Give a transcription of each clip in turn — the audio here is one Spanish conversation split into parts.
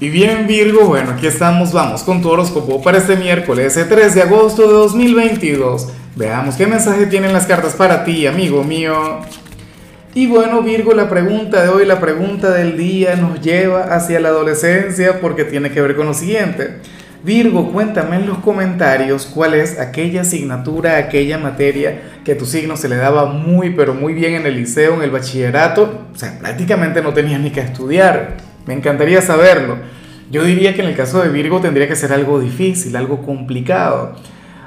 Y bien Virgo, bueno, aquí estamos, vamos con tu horóscopo para este miércoles 3 de agosto de 2022. Veamos qué mensaje tienen las cartas para ti, amigo mío. Y bueno Virgo, la pregunta de hoy, la pregunta del día nos lleva hacia la adolescencia porque tiene que ver con lo siguiente. Virgo, cuéntame en los comentarios cuál es aquella asignatura, aquella materia que tu signo se le daba muy, pero muy bien en el liceo, en el bachillerato. O sea, prácticamente no tenías ni que estudiar. Me encantaría saberlo. Yo diría que en el caso de Virgo tendría que ser algo difícil, algo complicado.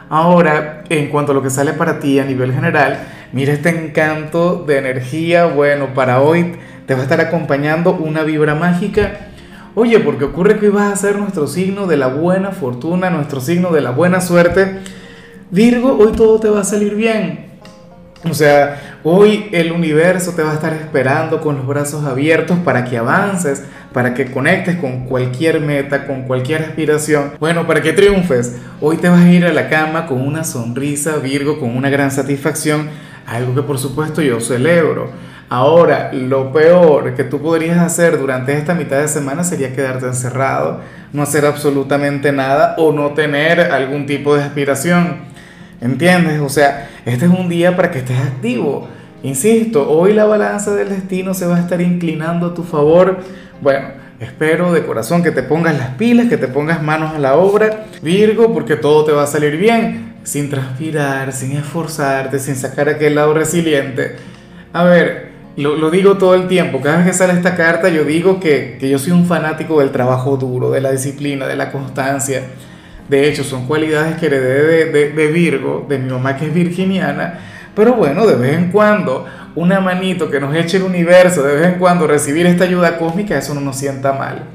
Ahora, en cuanto a lo que sale para ti a nivel general, mira este encanto de energía. Bueno, para hoy te va a estar acompañando una vibra mágica. Oye, porque ocurre que hoy vas a ser nuestro signo de la buena fortuna, nuestro signo de la buena suerte. Virgo, hoy todo te va a salir bien. O sea, hoy el universo te va a estar esperando con los brazos abiertos para que avances, para que conectes con cualquier meta, con cualquier aspiración. Bueno, para que triunfes. Hoy te vas a ir a la cama con una sonrisa, Virgo, con una gran satisfacción, algo que por supuesto yo celebro. Ahora, lo peor que tú podrías hacer durante esta mitad de semana sería quedarte encerrado, no hacer absolutamente nada o no tener algún tipo de aspiración. ¿Entiendes? O sea, este es un día para que estés activo. Insisto, hoy la balanza del destino se va a estar inclinando a tu favor. Bueno, espero de corazón que te pongas las pilas, que te pongas manos a la obra, Virgo, porque todo te va a salir bien, sin transpirar, sin esforzarte, sin sacar aquel lado resiliente. A ver, lo, digo todo el tiempo, cada vez que sale esta carta yo digo que, que yo soy un fanático del trabajo duro, de la disciplina, de la constancia de hecho, son cualidades que heredé de, de, Virgo, de mi mamá que es virginiana. Pero bueno, de vez en cuando, una manito que nos eche el universo, de vez en cuando recibir esta ayuda cósmica, eso no nos sienta mal.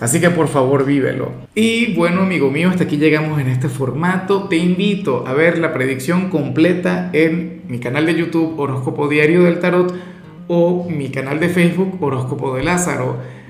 Así que por favor vívelo. Y bueno, amigo mío, hasta aquí llegamos en este formato. Te invito a ver la predicción completa en mi canal de YouTube Horóscopo Diario del Tarot o mi canal de Facebook Horóscopo de Lázaro.